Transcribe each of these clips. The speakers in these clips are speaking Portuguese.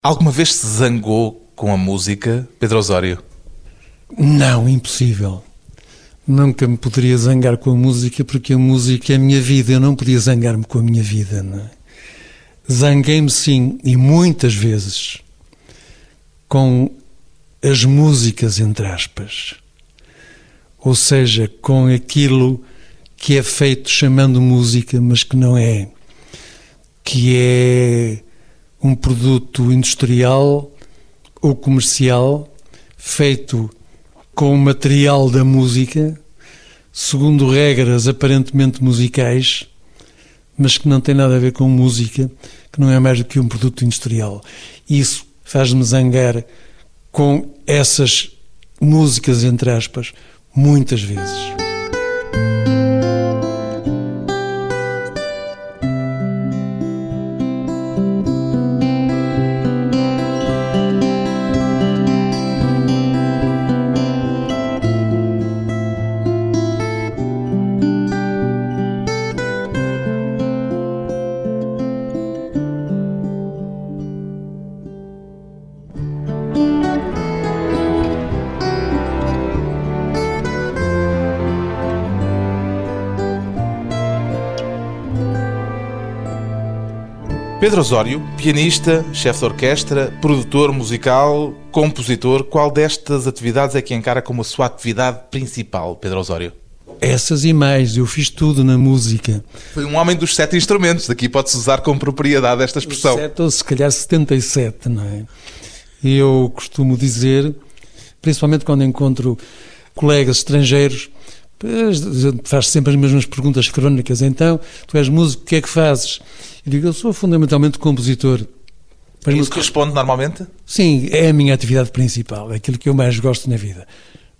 Alguma vez se zangou com a música, Pedro Osório? Não, impossível. Nunca me poderia zangar com a música porque a música é a minha vida. Eu não podia zangar-me com a minha vida. É? Zanguei-me sim, e muitas vezes, com as músicas, entre aspas. Ou seja, com aquilo que é feito chamando música, mas que não é. Que é um produto industrial ou comercial feito com o material da música, segundo regras aparentemente musicais, mas que não tem nada a ver com música, que não é mais do que um produto industrial. Isso faz-me zangar com essas músicas, entre aspas, muitas vezes. Pedro Osório, pianista, chefe de orquestra, produtor musical, compositor, qual destas atividades é que encara como a sua atividade principal, Pedro Osório? Essas e mais, eu fiz tudo na música. Foi um homem dos sete instrumentos, daqui pode-se usar com propriedade esta expressão. Sete ou se calhar 77, não é? Eu costumo dizer, principalmente quando encontro colegas estrangeiros, faz sempre as mesmas perguntas crónicas. Então, tu és músico, o que é que fazes? Eu digo, eu sou fundamentalmente compositor. É isso que responde normalmente? Sim, é a minha atividade principal, é aquilo que eu mais gosto na vida.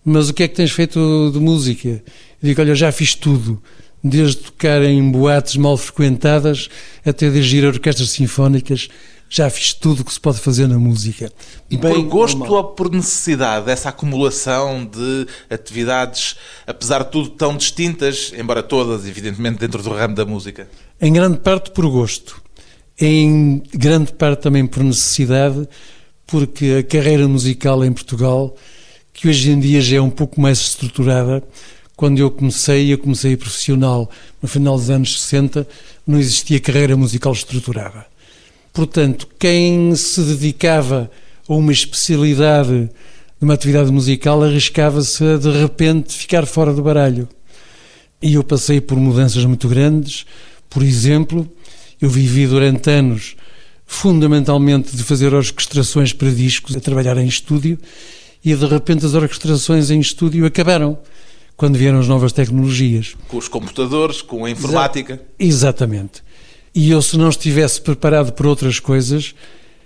Mas o que é que tens feito de música? Eu digo, olha, já fiz tudo, desde tocar em boates mal frequentadas até dirigir orquestras sinfónicas, já fiz tudo o que se pode fazer na música. E Bem, por gosto ou por necessidade, dessa acumulação de atividades, apesar de tudo tão distintas, embora todas, evidentemente, dentro do ramo da música? Em grande parte por gosto, em grande parte também por necessidade, porque a carreira musical em Portugal, que hoje em dia já é um pouco mais estruturada, quando eu comecei, eu comecei profissional no final dos anos 60, não existia carreira musical estruturada. Portanto, quem se dedicava a uma especialidade de uma atividade musical arriscava-se a de repente ficar fora do baralho. E eu passei por mudanças muito grandes. Por exemplo, eu vivi durante anos fundamentalmente de fazer orquestrações para discos, a trabalhar em estúdio, e de repente as orquestrações em estúdio acabaram quando vieram as novas tecnologias. Com os computadores, com a informática. Exatamente. E eu, se não estivesse preparado para outras coisas,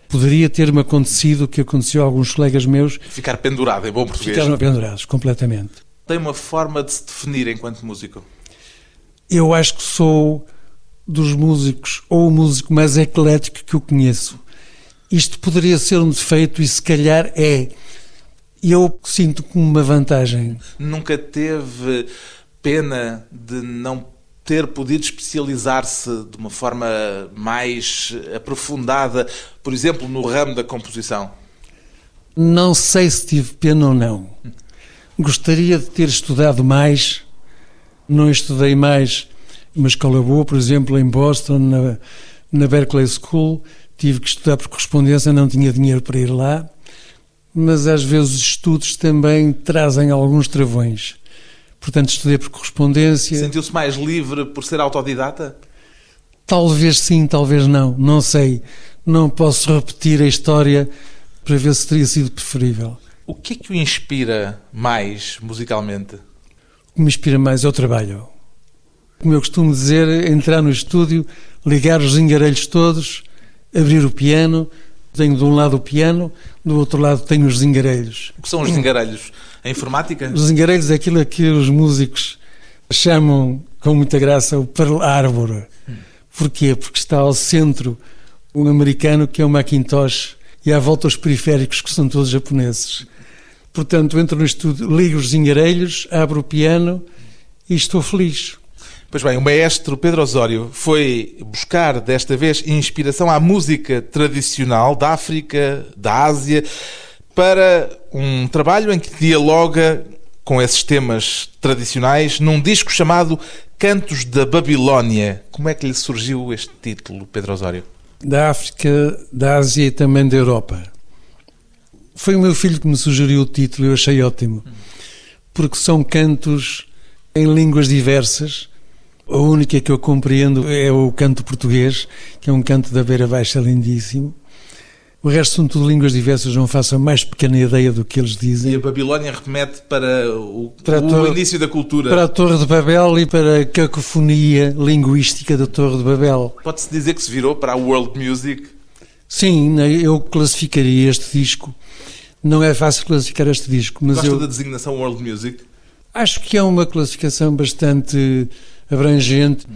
poderia ter-me acontecido o que aconteceu a alguns colegas meus. Ficar pendurado, em bom português. Ficaram pendurados, completamente. Tem uma forma de se definir enquanto músico? Eu acho que sou dos músicos, ou o músico mais eclético que eu conheço. Isto poderia ser um defeito e se calhar é. Eu sinto como uma vantagem. Nunca teve pena de não ter podido especializar-se de uma forma mais aprofundada, por exemplo, no ramo da composição? Não sei se tive pena ou não. Gostaria de ter estudado mais. Não estudei mais uma escola boa, por exemplo, em Boston, na, na Berkeley School. Tive que estudar por correspondência, não tinha dinheiro para ir lá. Mas às vezes os estudos também trazem alguns travões. Portanto, estudei por correspondência. Sentiu-se mais livre por ser autodidata? Talvez sim, talvez não. Não sei. Não posso repetir a história para ver se teria sido preferível. O que é que o inspira mais musicalmente? O que me inspira mais é o trabalho. Como eu costumo dizer, entrar no estúdio, ligar os zingarelhos todos, abrir o piano. Tenho de um lado o piano, do outro lado tenho os zingarelhos. O que são os zingarelhos? A informática? Os zingarelhos é aquilo que os músicos chamam com muita graça o Pearl Harbor. Porquê? Porque está ao centro um americano que é o Macintosh e à volta os periféricos que são todos japoneses. Portanto, entro no estúdio, ligo os zingarelhos, abro o piano e estou feliz. Pois bem, o maestro Pedro Osório foi buscar desta vez inspiração à música tradicional da África, da Ásia, para um trabalho em que dialoga com esses temas tradicionais num disco chamado Cantos da Babilónia. Como é que lhe surgiu este título, Pedro Osório? Da África, da Ásia e também da Europa. Foi o meu filho que me sugeriu o título e eu achei ótimo, porque são cantos em línguas diversas a única que eu compreendo é o canto português, que é um canto da beira baixa lindíssimo. O resto são tudo línguas diversas, não faço a mais pequena ideia do que eles dizem. E a Babilónia remete para o, para o torre, início da cultura. Para a Torre de Babel e para a cacofonia linguística da Torre de Babel. Pode-se dizer que se virou para a world music? Sim, eu classificaria este disco. Não é fácil classificar este disco, mas Gosta eu... da designação world music? Acho que é uma classificação bastante abrangente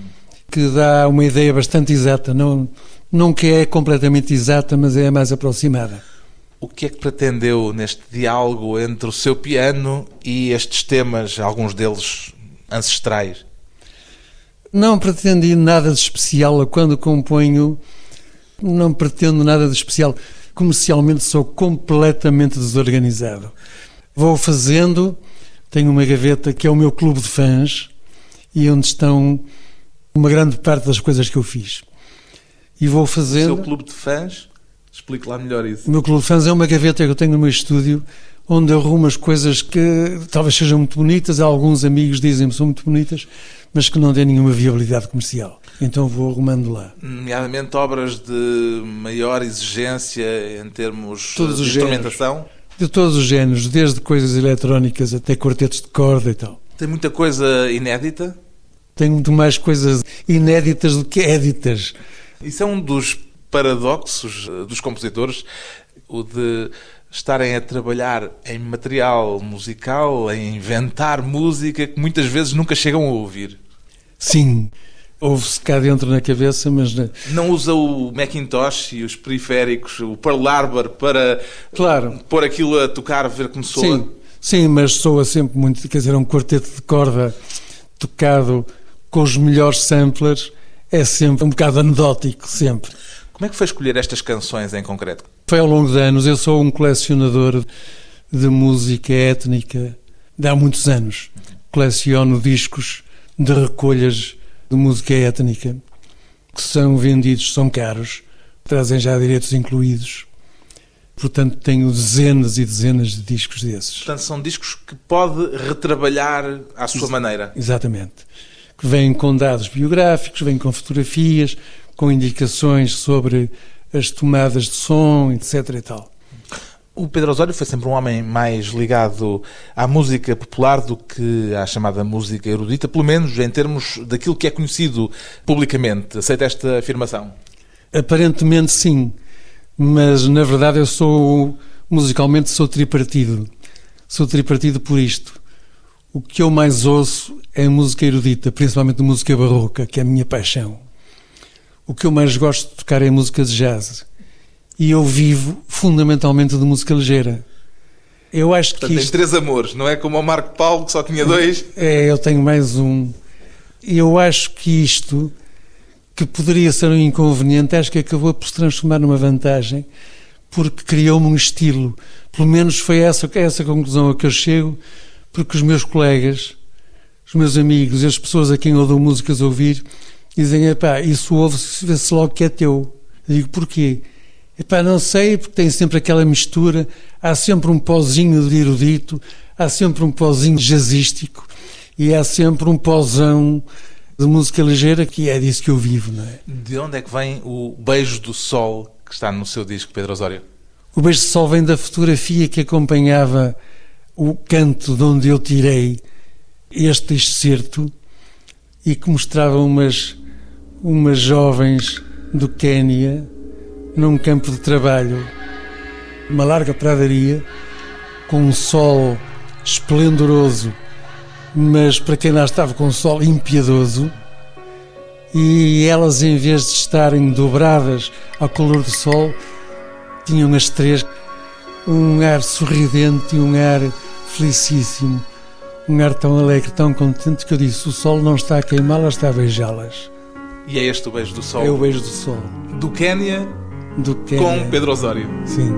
que dá uma ideia bastante exata, não, não que é completamente exata, mas é a mais aproximada. O que é que pretendeu neste diálogo entre o seu piano e estes temas, alguns deles ancestrais? Não pretendi nada de especial quando componho, não pretendo nada de especial. Comercialmente sou completamente desorganizado. Vou fazendo, tenho uma gaveta que é o meu clube de fãs, e onde estão uma grande parte das coisas que eu fiz. E vou fazendo. O seu clube de fãs? Explique lá melhor isso. O meu clube de fãs é uma gaveta que eu tenho no meu estúdio onde arrumo as coisas que talvez sejam muito bonitas, alguns amigos dizem-me são muito bonitas, mas que não têm nenhuma viabilidade comercial. Então vou arrumando lá. Nomeadamente obras de maior exigência em termos todos de instrumentação? Géneros. De todos os géneros, desde coisas eletrónicas até quartetos de corda e tal. Tem muita coisa inédita? tem muito mais coisas inéditas do que éditas. Isso é um dos paradoxos eh, dos compositores, o de estarem a trabalhar em material musical, a inventar música que muitas vezes nunca chegam a ouvir. Sim, ouve-se cá dentro na cabeça, mas... Não usa o Macintosh e os periféricos, o Pearl Harbor, para claro. pôr aquilo a tocar, ver como soa? Sim, sim mas soa sempre muito, quer dizer, é um quarteto de corda tocado com os melhores samplers é sempre um bocado anedótico, sempre. Como é que foi escolher estas canções em concreto? Foi ao longo de anos. Eu sou um colecionador de música étnica de há muitos anos. Coleciono discos de recolhas de música étnica que são vendidos, são caros, trazem já direitos incluídos. Portanto, tenho dezenas e dezenas de discos desses. Portanto, são discos que pode retrabalhar à sua Ex maneira. Exatamente que vêm com dados biográficos, vêm com fotografias, com indicações sobre as tomadas de som, etc. E tal. O Pedro Osório foi sempre um homem mais ligado à música popular do que à chamada música erudita, pelo menos em termos daquilo que é conhecido publicamente. Aceita esta afirmação? Aparentemente sim, mas na verdade eu sou musicalmente sou tripartido. Sou tripartido por isto. O que eu mais ouço é música erudita, principalmente música barroca, que é a minha paixão. O que eu mais gosto de tocar é música de jazz. E eu vivo fundamentalmente de música ligeira. Eu acho Portanto, que isto... três amores, não é como o Marco Paulo que só tinha dois? É, eu tenho mais um. Eu acho que isto, que poderia ser um inconveniente, acho que acabou por se transformar numa vantagem, porque criou-me um estilo. Pelo menos foi essa, essa conclusão a que eu chego porque os meus colegas, os meus amigos e as pessoas a quem eu dou músicas a ouvir dizem: epá, isso ouve-se, vê-se logo que é teu. Eu digo: porquê? Epá, não sei, porque tem sempre aquela mistura, há sempre um pozinho de erudito, há sempre um pozinho jazzístico e há sempre um pozão de música ligeira que é disso que eu vivo, não é? De onde é que vem o Beijo do Sol que está no seu disco, Pedro Osório? O Beijo do Sol vem da fotografia que acompanhava o canto de onde eu tirei este excerto e que mostrava umas, umas jovens do Quénia num campo de trabalho, uma larga pradaria, com um sol esplendoroso, mas para quem lá estava com um sol impiedoso, e elas, em vez de estarem dobradas ao calor do sol, tinham as três um ar sorridente e um ar felicíssimo, um ar tão alegre, tão contente, que eu disse: o sol não está a queimá-las, está a beijá-las. E é este o beijo do sol? É o beijo do sol. Do Quénia do Quénia. com Pedro Osório. Sim.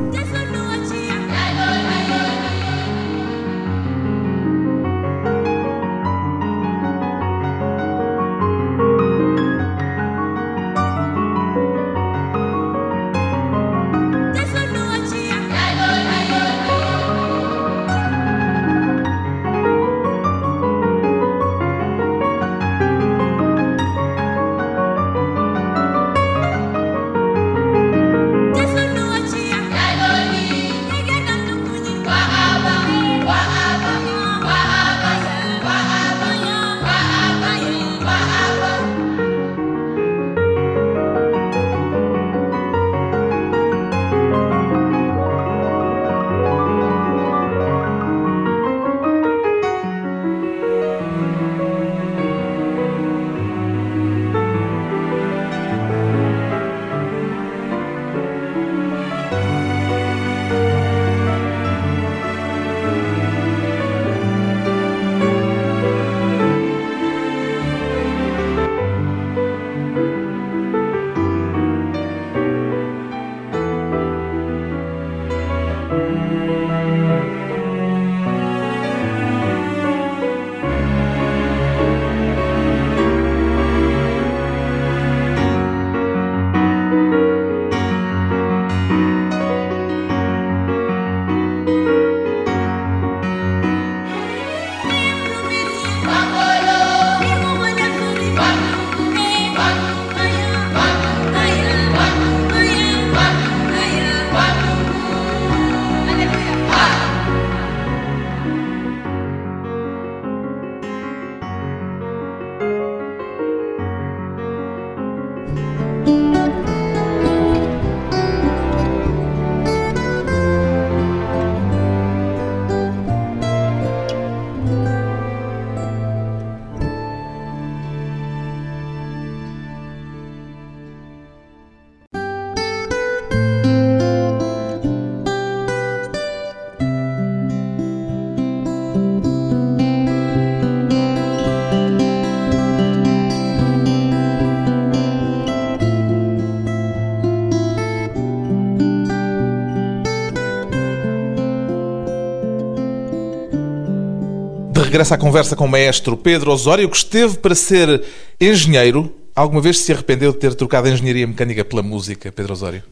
Regressa à conversa com o maestro Pedro Osório, que esteve para ser engenheiro. Alguma vez se arrependeu de ter trocado a engenharia mecânica pela música, Pedro Osório?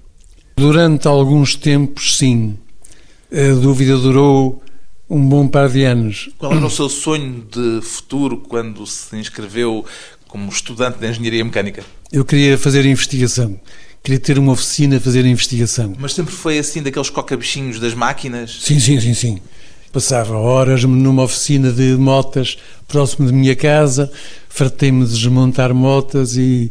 Durante alguns tempos, sim. A dúvida durou um bom par de anos. Qual era o seu sonho de futuro quando se inscreveu como estudante de engenharia mecânica? Eu queria fazer investigação. Queria ter uma oficina a fazer investigação. Mas sempre foi assim, daqueles coca-bichinhos das máquinas? Sim, sim, sim, sim. Passava horas numa oficina de motas próximo de minha casa, fartei-me de desmontar motas e,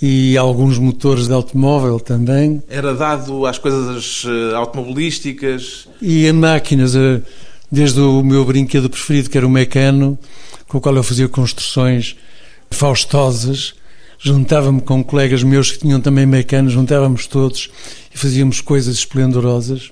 e alguns motores de automóvel também. Era dado às coisas eh, automobilísticas? E a máquinas, eh, desde o meu brinquedo preferido, que era o mecano, com o qual eu fazia construções faustosas, juntava-me com colegas meus que tinham também mecanos, juntávamos todos e fazíamos coisas esplendorosas.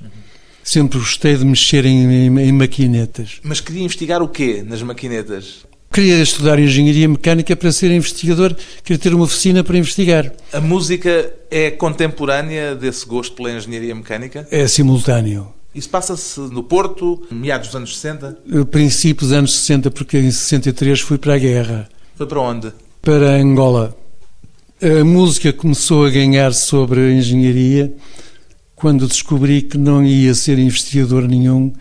Sempre gostei de mexer em, em, em maquinetas. Mas queria investigar o quê nas maquinetas? Queria estudar engenharia mecânica para ser investigador, queria ter uma oficina para investigar. A música é contemporânea desse gosto pela engenharia mecânica? É simultâneo. Isso passa-se no Porto, meados dos anos 60? Princípios dos anos 60, porque em 63 fui para a guerra. Foi para onde? Para Angola. A música começou a ganhar sobre a engenharia quando descobri que não ia ser investigador nenhum,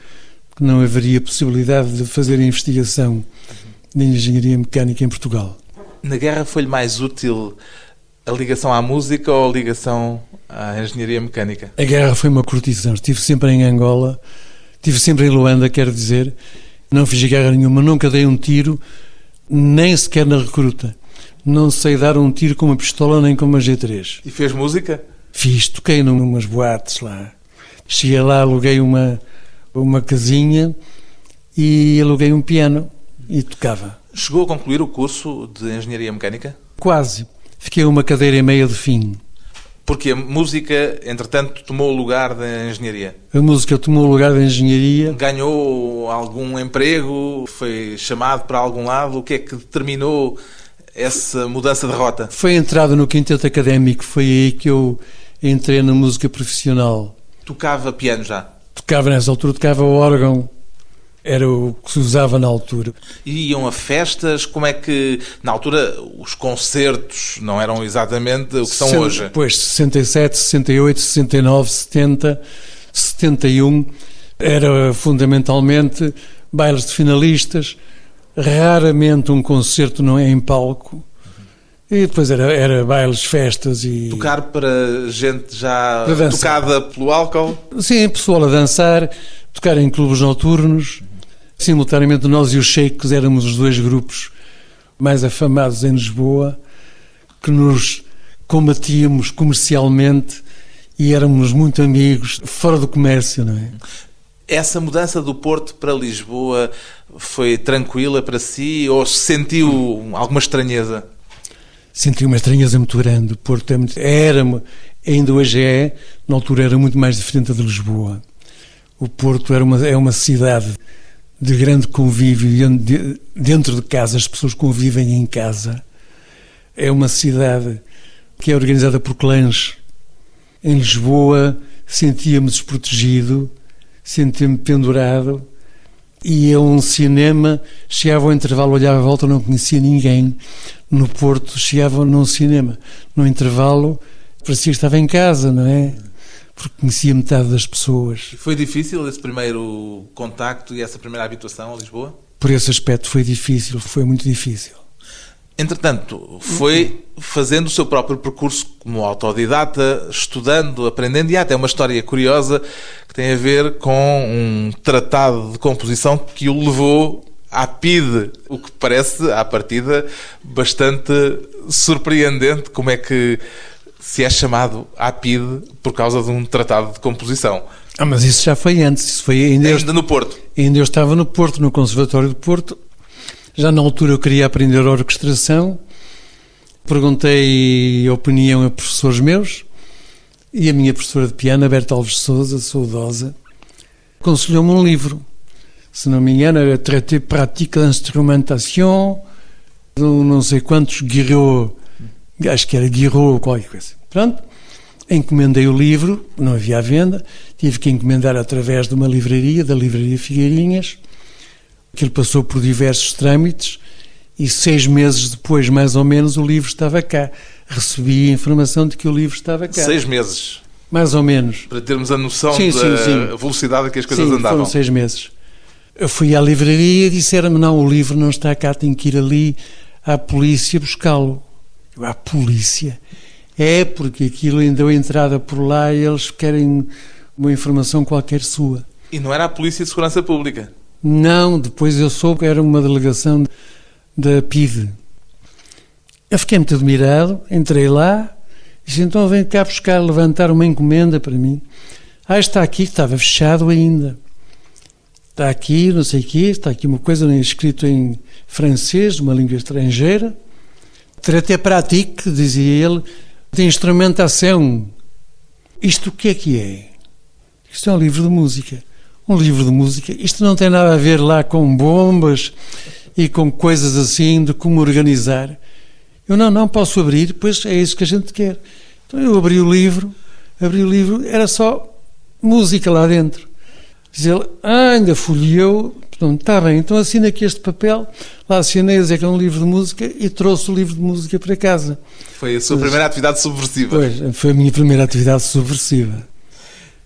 que não haveria possibilidade de fazer investigação de engenharia mecânica em Portugal. Na guerra foi-lhe mais útil a ligação à música ou a ligação à engenharia mecânica? A guerra foi uma curtição. Estive sempre em Angola, estive sempre em Luanda, quero dizer. Não fiz guerra nenhuma, nunca dei um tiro, nem sequer na recruta. Não sei dar um tiro com uma pistola nem com uma G3. E fez música? Fiz, toquei numas boates lá. Cheguei lá, aluguei uma, uma casinha e aluguei um piano e tocava. Chegou a concluir o curso de Engenharia Mecânica? Quase. Fiquei uma cadeira e meia de fim. Porque a música, entretanto, tomou o lugar da engenharia. A música tomou o lugar da engenharia. Ganhou algum emprego? Foi chamado para algum lado? O que é que determinou essa mudança de rota? Foi entrada no quinteto académico, foi aí que eu entrei na música profissional. Tocava piano já? Tocava nessa altura, tocava órgão, era o que se usava na altura. E iam a festas? Como é que, na altura, os concertos não eram exatamente o que são hoje? Pois, 67, 68, 69, 70, 71, era fundamentalmente bailes de finalistas, raramente um concerto não é em palco. E depois era, era bailes, festas e. Tocar para gente já tocada pelo álcool? Sim, pessoal a dançar, tocar em clubes noturnos. Simultaneamente, nós e os Sheiks éramos os dois grupos mais afamados em Lisboa, que nos combatíamos comercialmente e éramos muito amigos, fora do comércio, não é? Essa mudança do Porto para Lisboa foi tranquila para si ou sentiu alguma estranheza? Senti uma estranheza muito grande. Porto é muito, era, ainda hoje é, na altura era muito mais diferente de Lisboa. O Porto era uma, é uma cidade de grande convívio dentro de casa, as pessoas convivem em casa. É uma cidade que é organizada por clãs. Em Lisboa sentia-me desprotegido, sentia-me pendurado. Ia a um cinema, chegava ao intervalo, olhava à volta, não conhecia ninguém. No Porto, chegava num cinema, no intervalo, parecia que estava em casa, não é? porque conhecia metade das pessoas. Foi difícil esse primeiro contacto e essa primeira habituação a Lisboa? Por esse aspecto foi difícil, foi muito difícil. Entretanto, foi fazendo o seu próprio percurso como autodidata, estudando, aprendendo, e há até uma história curiosa que tem a ver com um tratado de composição que o levou à PIDE, o que parece, à partida, bastante surpreendente. Como é que se é chamado à PIDE por causa de um tratado de composição? Ah, mas isso já foi antes, isso foi ainda, ainda eu, no Porto. Ainda eu estava no Porto, no Conservatório de Porto, já na altura eu queria aprender orquestração, perguntei opinião a professores meus e a minha professora de piano, Berta Alves Souza, saudosa, aconselhou-me um livro. Se não me engano, era Traité pratique d'instrumentation, não sei quantos Guiraud, acho que era Guiraud ou qualquer coisa. Pronto, encomendei o livro, não havia à venda, tive que encomendar através de uma livraria, da Livraria Figueirinhas, Aquilo passou por diversos trâmites e seis meses depois, mais ou menos, o livro estava cá. Recebi a informação de que o livro estava cá. Seis meses? Mais ou menos. Para termos a noção sim, da sim, sim. velocidade a que as coisas sim, andavam. foram seis meses. Eu fui à livraria e disseram-me, não, o livro não está cá, tem que ir ali à polícia buscá-lo. Eu, à polícia? É, porque aquilo ainda deu entrada por lá e eles querem uma informação qualquer sua. E não era a Polícia de Segurança Pública? Não, depois eu soube que era uma delegação da PIDE. Eu fiquei muito admirado, entrei lá, disse, então vem cá buscar, levantar uma encomenda para mim. Ah, está aqui, estava fechado ainda. Está aqui, não sei o quê, está aqui uma coisa escrito em francês, uma língua estrangeira. Traté pratique, dizia ele, de instrumentação. Isto o que é que é? Isto é um livro de música um livro de música. Isto não tem nada a ver lá com bombas e com coisas assim de como organizar. Eu não, não posso abrir, pois é isso que a gente quer. Então eu abri o livro, abri o livro, era só música lá dentro. Diz ele, ah, ainda folheou, portanto, está bem, então assina aqui este papel, lá assinei a dizer que é um livro de música e trouxe o livro de música para casa. Foi a sua Mas, primeira atividade subversiva. Pois, foi a minha primeira atividade subversiva.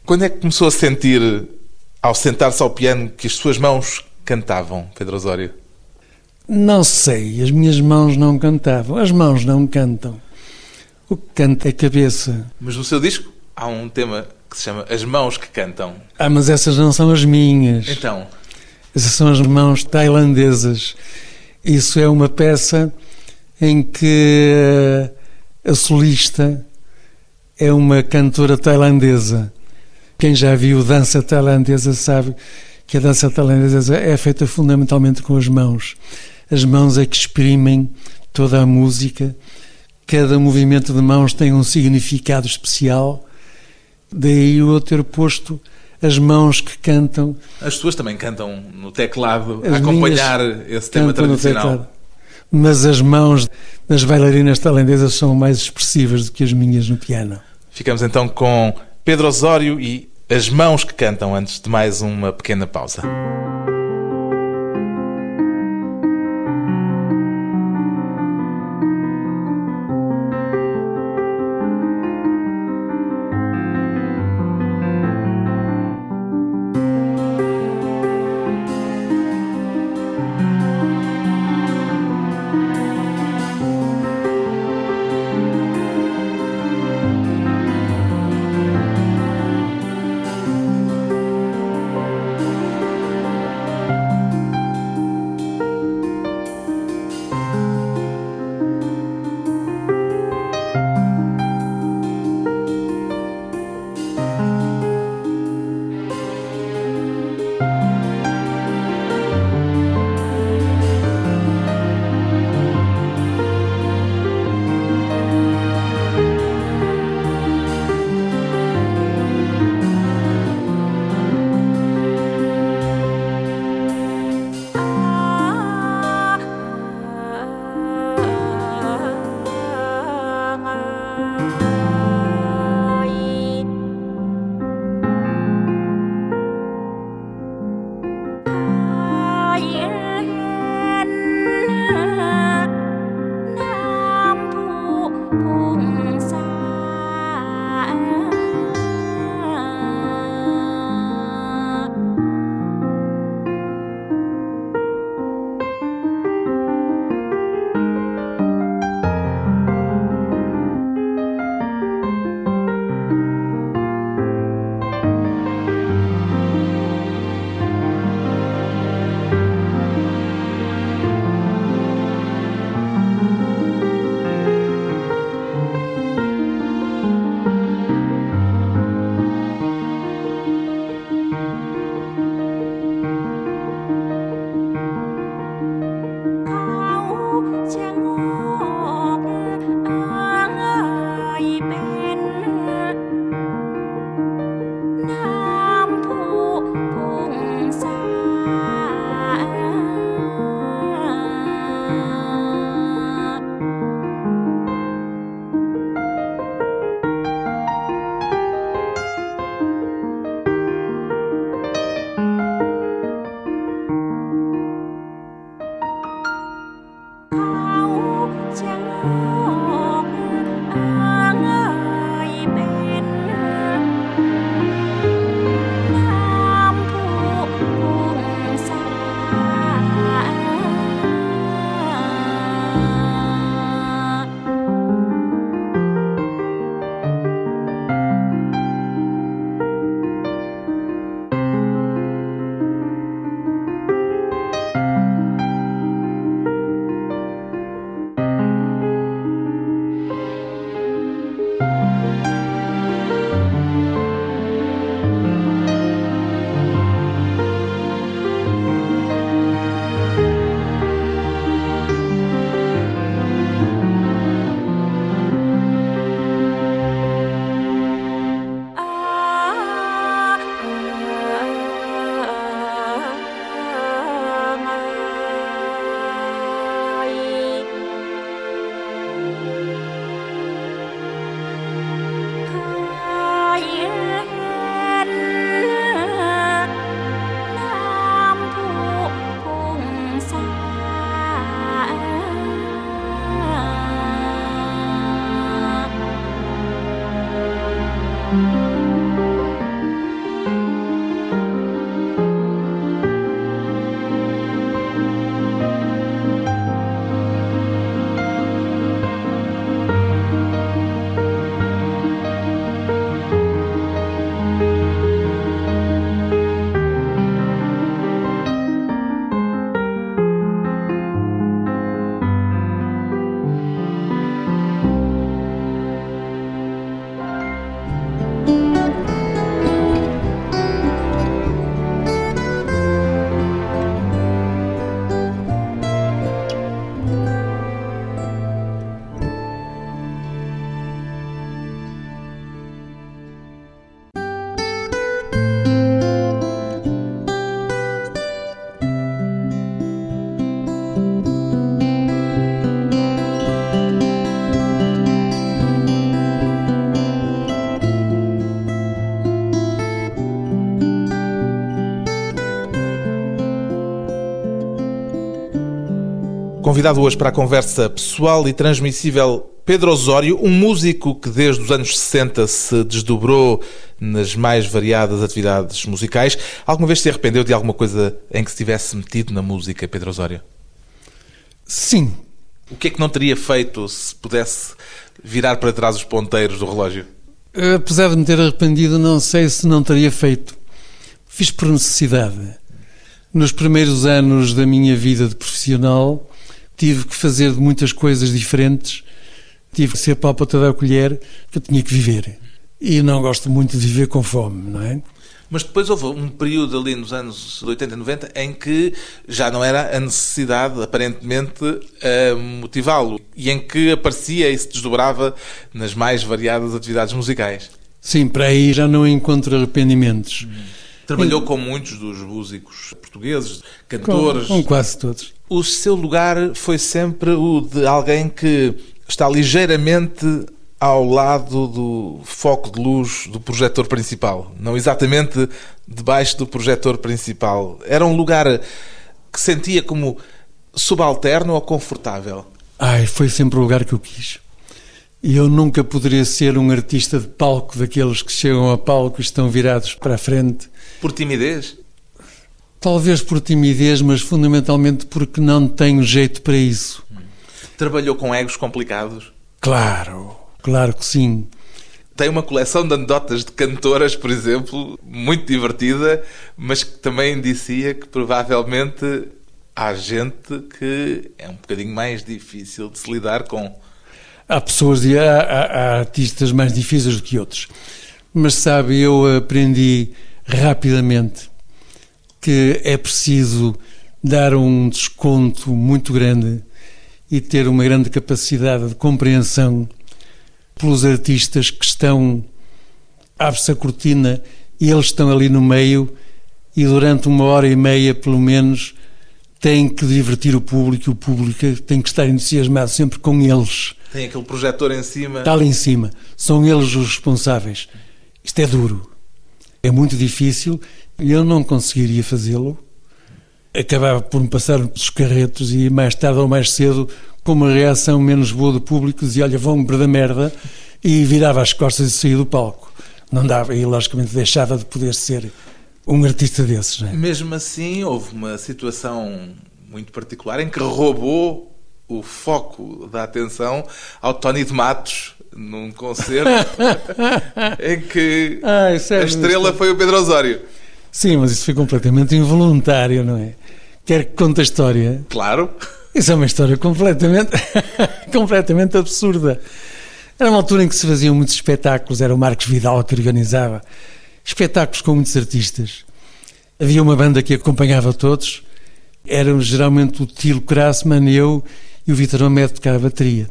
Quando é que começou a sentir ao sentar-se ao piano que as suas mãos cantavam, Pedro Osório? Não sei, as minhas mãos não cantavam. As mãos não cantam. O que canta é a cabeça. Mas no seu disco há um tema que se chama As Mãos que Cantam. Ah, mas essas não são as minhas. Então? Essas são as mãos tailandesas. Isso é uma peça em que a solista é uma cantora tailandesa quem já viu dança tailandesa sabe que a dança tailandesa é feita fundamentalmente com as mãos. As mãos é que exprimem toda a música cada movimento de mãos tem um significado especial. Daí eu ter posto as mãos que cantam. As suas também cantam no teclado, a acompanhar esse tema tradicional. Mas as mãos das bailarinas tailandesas são mais expressivas do que as minhas no piano. Ficamos então com Pedro Osório e as mãos que cantam antes de mais uma pequena pausa. Convidado hoje para a conversa pessoal e transmissível Pedro Osório, um músico que desde os anos 60 se desdobrou nas mais variadas atividades musicais. Alguma vez se arrependeu de alguma coisa em que se tivesse metido na música, Pedro Osório? Sim. O que é que não teria feito se pudesse virar para trás os ponteiros do relógio? Apesar de me ter arrependido, não sei se não teria feito. Fiz por necessidade. Nos primeiros anos da minha vida de profissional, tive que fazer muitas coisas diferentes tive que ser pálpata da colher, que eu tinha que viver. E não gosto muito de viver com fome, não é? Mas depois houve um período ali nos anos 80 e 90 em que já não era a necessidade, aparentemente, a motivá-lo e em que aparecia e se desdobrava nas mais variadas atividades musicais. Sim, para aí já não encontro arrependimentos. Hum. Trabalhou com muitos dos músicos portugueses, cantores. Com, com quase todos. O seu lugar foi sempre o de alguém que está ligeiramente ao lado do foco de luz do projetor principal, não exatamente debaixo do projetor principal. Era um lugar que sentia como subalterno ou confortável? Ai, foi sempre o lugar que eu quis. E eu nunca poderia ser um artista de palco daqueles que chegam a palco e estão virados para a frente. Por timidez? Talvez por timidez, mas fundamentalmente porque não tenho jeito para isso. Trabalhou com egos complicados? Claro, claro que sim. Tem uma coleção de anedotas de cantoras, por exemplo, muito divertida, mas que também dizia que provavelmente há gente que é um bocadinho mais difícil de se lidar com. Há pessoas e há, há, há artistas mais difíceis do que outros. Mas sabe, eu aprendi rapidamente que é preciso dar um desconto muito grande e ter uma grande capacidade de compreensão pelos artistas que estão. abre-se a cortina e eles estão ali no meio e durante uma hora e meia, pelo menos, têm que divertir o público e o público tem que estar entusiasmado sempre com eles. Tem aquele projetor em cima. Está ali em cima. São eles os responsáveis. Isto é duro. É muito difícil e eu não conseguiria fazê-lo acabava por me passar pelos carretos e mais tarde ou mais cedo, com uma reação menos boa do público, dizia: Olha, vão-me da merda, e virava as costas e saía do palco. Não dava, e logicamente deixava de poder ser um artista desses. É? Mesmo assim, houve uma situação muito particular em que roubou o foco da atenção ao Tony de Matos num concerto em que ah, é a estrela foi o Pedro Osório. Sim, mas isso foi completamente involuntário, não é? Quer que conte a história? Claro. Isso é uma história completamente, completamente absurda. Era uma altura em que se faziam muitos espetáculos, era o Marcos Vidal que organizava espetáculos com muitos artistas. Havia uma banda que acompanhava todos, eram geralmente o Tilo Krassman, eu e o Vitor Omedo que a bateria.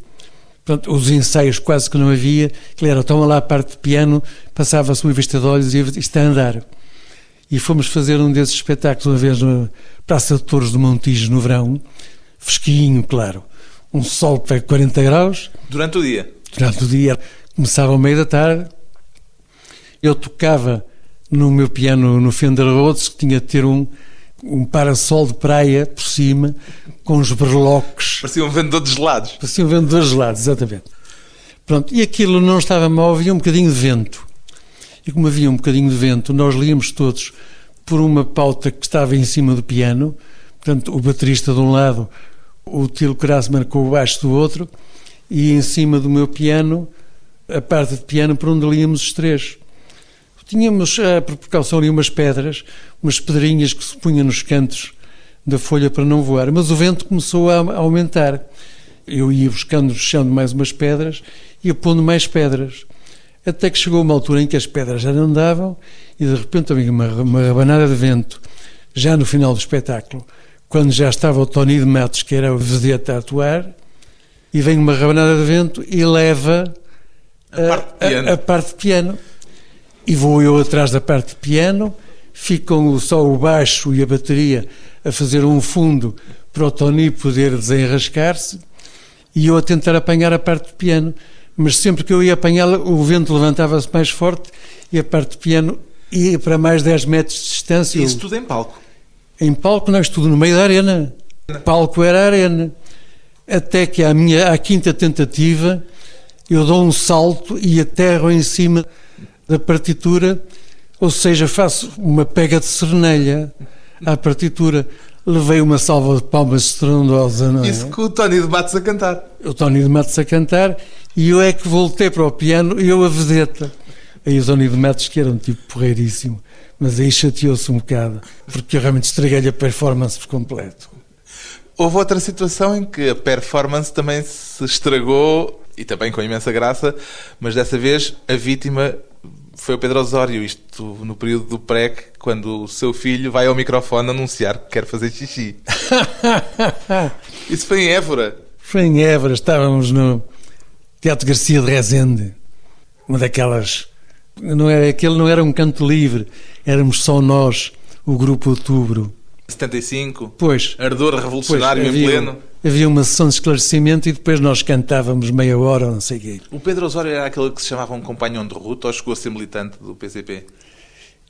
Pronto, os ensaios quase que não havia, que era, toma lá a parte de piano, passava-se uma vista de olhos e está a andar e fomos fazer um desses espetáculos uma vez na Praça de Touros do Montijo no verão, fresquinho, claro, um sol para 40 graus. Durante o dia? Durante o dia. Começava ao meio da tarde, eu tocava no meu piano no Fender Rhodes, que tinha de ter um, um parasol de praia por cima, com os berloques. Parecia um vendedor de gelados. Parecia um vendedor de gelados, exatamente. Pronto, e aquilo não estava mal, havia um bocadinho de vento. E como havia um bocadinho de vento, nós líamos todos por uma pauta que estava em cima do piano, portanto, o baterista de um lado, o Tilo Krasman com o baixo do outro, e em cima do meu piano, a parte de piano por onde líamos os três. Tínhamos, eh, por precaução, ali umas pedras, umas pedrinhas que se punham nos cantos da folha para não voar, mas o vento começou a aumentar. Eu ia buscando chão mais umas pedras, ia pondo mais pedras. Até que chegou uma altura em que as pedras já não davam e de repente havia uma, uma rabanada de vento, já no final do espetáculo, quando já estava o Tony de Matos, que era o vedete a atuar, e vem uma rabanada de vento e leva a, a, parte, de piano. A, a parte de piano. E vou eu atrás da parte de piano, ficam só o baixo e a bateria a fazer um fundo para o Tony poder desenrascar-se e eu a tentar apanhar a parte de piano mas sempre que eu ia apanhá-la, o vento levantava-se mais forte e a parte de piano ia para mais 10 metros de distância. Isso tudo em palco? Em palco, não, tudo no meio da arena. Palco era a arena. até que à minha à quinta tentativa eu dou um salto e aterro em cima da partitura, ou seja, faço uma pega de serenelha à partitura. Levei uma salva de palmas estrondosa, não é? Isso com o Tony de Matos a cantar. O Tony de Matos a cantar e eu é que voltei para o piano e eu a vedeta. Aí o Tony de Matos, que era um tipo porreiríssimo, mas aí chateou-se um bocado, porque eu realmente estraguei-lhe a performance por completo. Houve outra situação em que a performance também se estragou e também com imensa graça, mas dessa vez a vítima foi o Pedro Osório, isto no período do PREC, quando o seu filho vai ao microfone anunciar que quer fazer xixi. Isso foi em Évora. Foi em Évora, estávamos no Teatro Garcia de Rezende, uma daquelas. Não era, aquele não era um canto livre, éramos só nós, o Grupo Outubro. 75? Pois. Ardor revolucionário pois, em pleno. Havia uma sessão de esclarecimento e depois nós cantávamos meia hora, não sei o quê. O Pedro Osório era aquele que se chamava um companhão de ruta ou chegou a ser militante do PCP?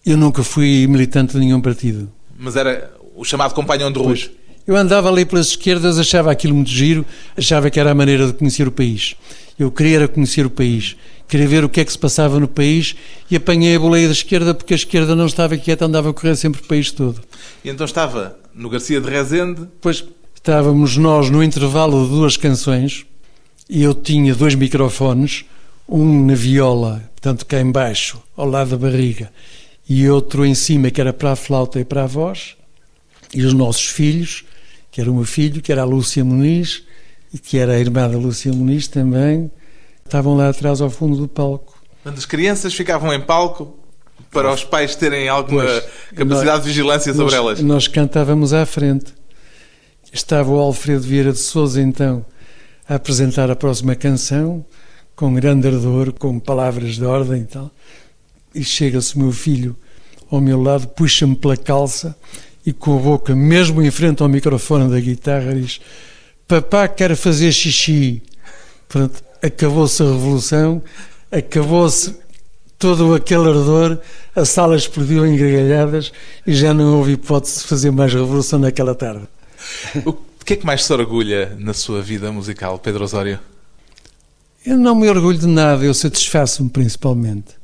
Eu nunca fui militante de nenhum partido. Mas era o chamado companhão de ruta? Eu andava ali pelas esquerdas, achava aquilo muito giro, achava que era a maneira de conhecer o país. Eu queria conhecer o país, queria ver o que é que se passava no país e apanhei a boleia da esquerda porque a esquerda não estava quieta, andava a correr sempre o país todo. E então estava no Garcia de Rezende? Pois estávamos nós no intervalo de duas canções e eu tinha dois microfones, um na viola, portanto cá embaixo, ao lado da barriga, e outro em cima que era para a flauta e para a voz, e os nossos filhos que era o meu filho, que era a Lúcia Muniz, e que era a irmã da Lúcia Muniz também, estavam lá atrás ao fundo do palco. Quando as crianças ficavam em palco para os pais terem alguma pois, capacidade nós, de vigilância sobre nós, elas? Nós cantávamos à frente. Estava o Alfredo Vieira de Souza, então, a apresentar a próxima canção, com grande ardor, com palavras de ordem e tal. E chega-se o meu filho ao meu lado, puxa-me pela calça e com a boca mesmo em frente ao microfone da guitarra diz papá quer fazer xixi acabou-se a revolução acabou-se todo aquele ardor a sala explodiu em gargalhadas e já não houve hipótese de fazer mais revolução naquela tarde o que é que mais se orgulha na sua vida musical, Pedro Osório? Eu não me orgulho de nada, eu satisfaço-me principalmente.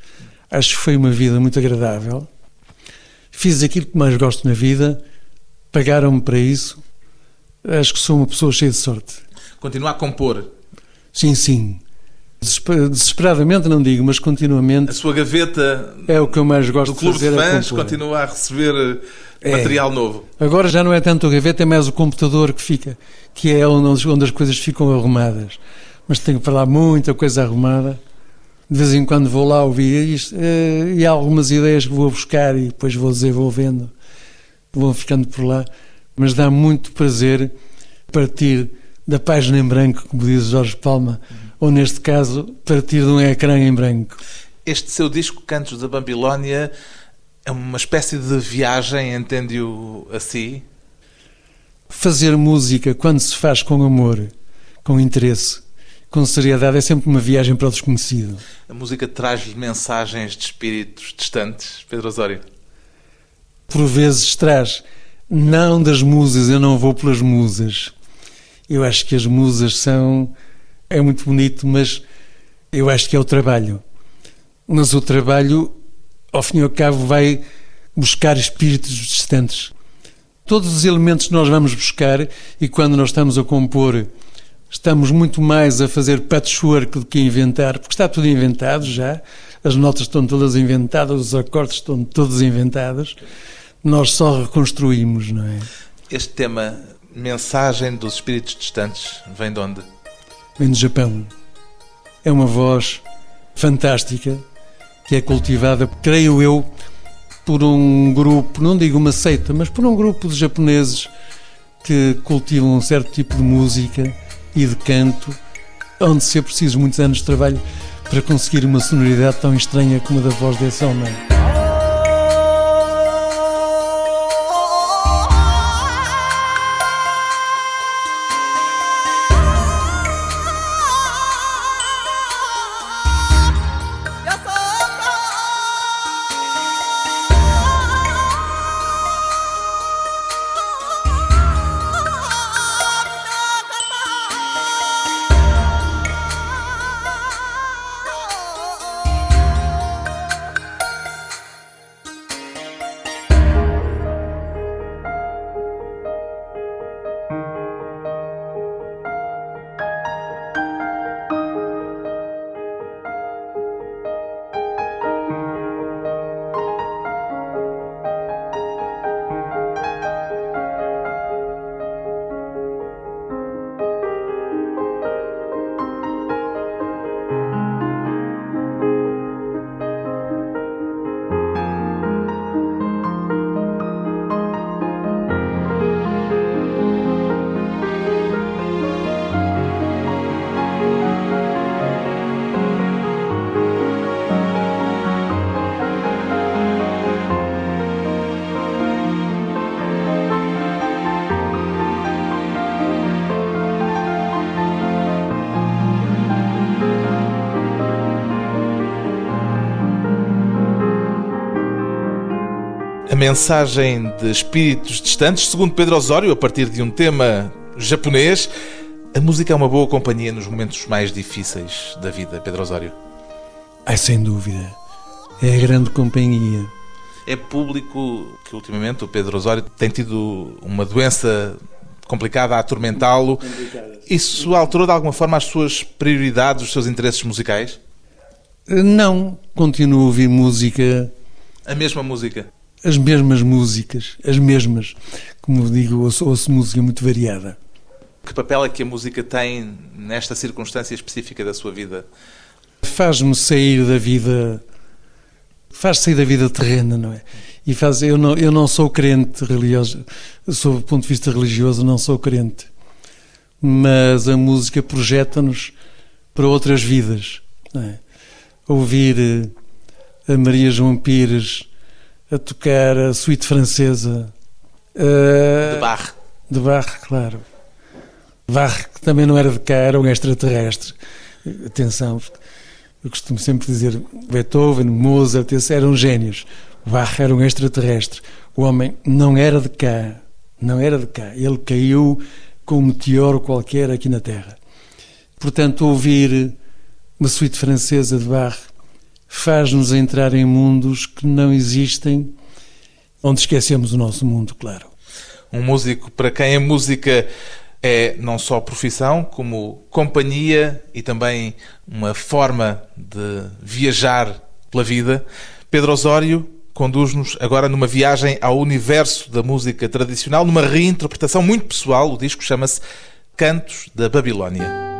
Acho que foi uma vida muito agradável fiz aquilo que mais gosto na vida, pagaram-me para isso. Acho que sou uma pessoa cheia de sorte. Continua a compor? Sim, sim. Desesperadamente não digo, mas continuamente. A sua gaveta é o que eu mais gosto do clube de fazer. De fãs continua a receber eh, é. material novo. Agora já não é tanto a gaveta, é mais o computador que fica, que é onde, onde as coisas ficam arrumadas. Mas tenho para lá muita coisa arrumada de vez em quando vou lá ouvir isto, eh, e há algumas ideias que vou buscar e depois vou desenvolvendo, vou ficando por lá. Mas dá muito prazer partir da página em branco, como diz Jorge Palma. Ou neste caso, partir de um ecrã em branco. Este seu disco, Cantos da Babilónia, é uma espécie de viagem, entende-o assim? Fazer música quando se faz com amor, com interesse, com seriedade, é sempre uma viagem para o desconhecido. A música traz-lhe mensagens de espíritos distantes, Pedro Osório? Por vezes traz. Não das musas, eu não vou pelas musas. Eu acho que as musas são. É muito bonito, mas eu acho que é o trabalho. Mas o trabalho, ao fim e ao cabo, vai buscar espíritos distantes. Todos os elementos nós vamos buscar, e quando nós estamos a compor estamos muito mais a fazer patchwork do que a inventar, porque está tudo inventado já, as notas estão todas inventadas, os acordes estão todos inventados, nós só reconstruímos, não é? Este tema, mensagem dos espíritos distantes, vem de onde? Vem do Japão. É uma voz fantástica que é cultivada, creio eu, por um grupo, não digo uma seita, mas por um grupo de japoneses que cultivam um certo tipo de música e de canto, onde se é preciso muitos anos de trabalho para conseguir uma sonoridade tão estranha como a da voz desse homem. Mensagem de espíritos distantes, segundo Pedro Osório, a partir de um tema japonês, a música é uma boa companhia nos momentos mais difíceis da vida, Pedro Osório. Ai, sem dúvida. É a grande companhia. É público que ultimamente o Pedro Osório tem tido uma doença complicada a atormentá-lo. Isso alterou de alguma forma as suas prioridades, os seus interesses musicais? Não, continuo a ouvir música. A mesma música? As mesmas músicas, as mesmas. Como digo, ouço, ouço música muito variada. Que papel é que a música tem nesta circunstância específica da sua vida? Faz-me sair da vida. Faz sair da vida terrena, não é? E faz, eu, não, eu não sou crente religioso, sob o ponto de vista religioso, não sou crente. Mas a música projeta-nos para outras vidas. É? Ouvir eh, a Maria João Pires a tocar a suíte francesa. Uh, de Bach. De Bach, claro. Bach, que também não era de cá, era um extraterrestre. Atenção, eu costumo sempre dizer Beethoven, Mozart, eram gênios. Bach era um extraterrestre. O homem não era de cá, não era de cá. Ele caiu com um meteoro qualquer aqui na Terra. Portanto, ouvir uma suíte francesa de Bach faz-nos entrar em mundos que não existem, onde esquecemos o nosso mundo, claro. Um músico para quem a música é não só profissão, como companhia e também uma forma de viajar pela vida. Pedro Osório conduz-nos agora numa viagem ao universo da música tradicional, numa reinterpretação muito pessoal. O disco chama-se Cantos da Babilónia.